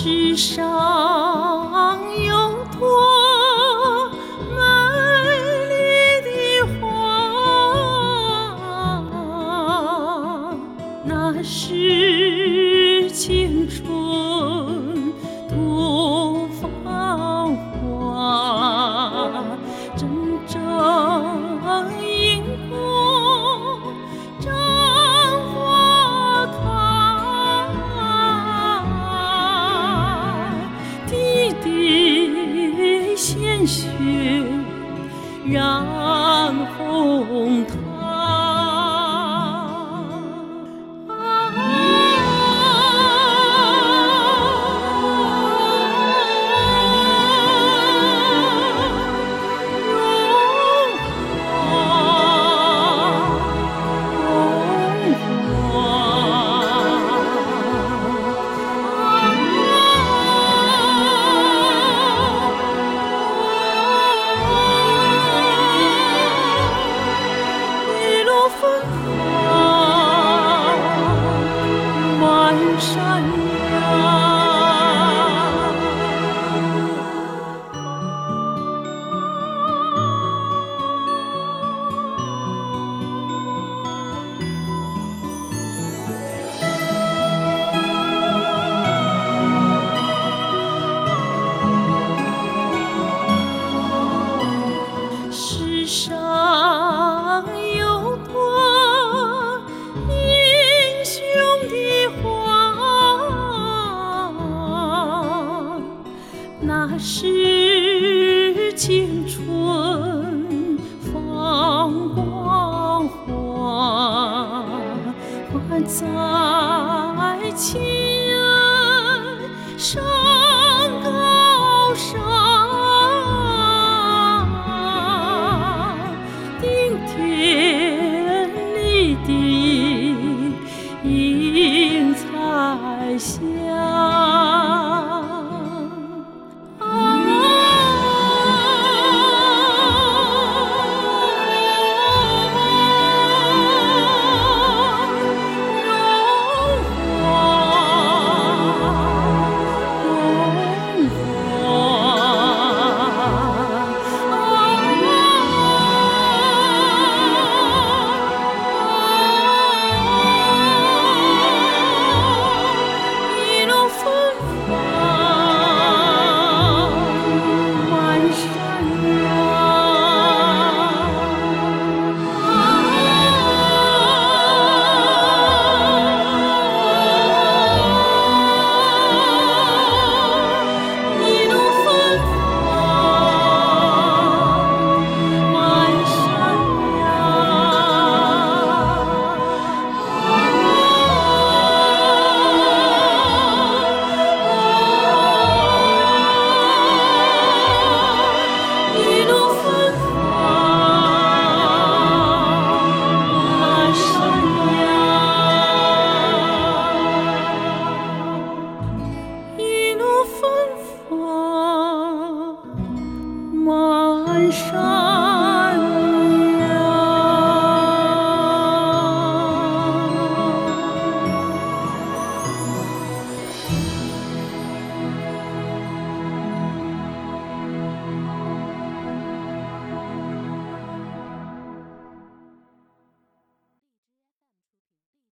世上有多美丽的花，那是滴鲜血染红是你。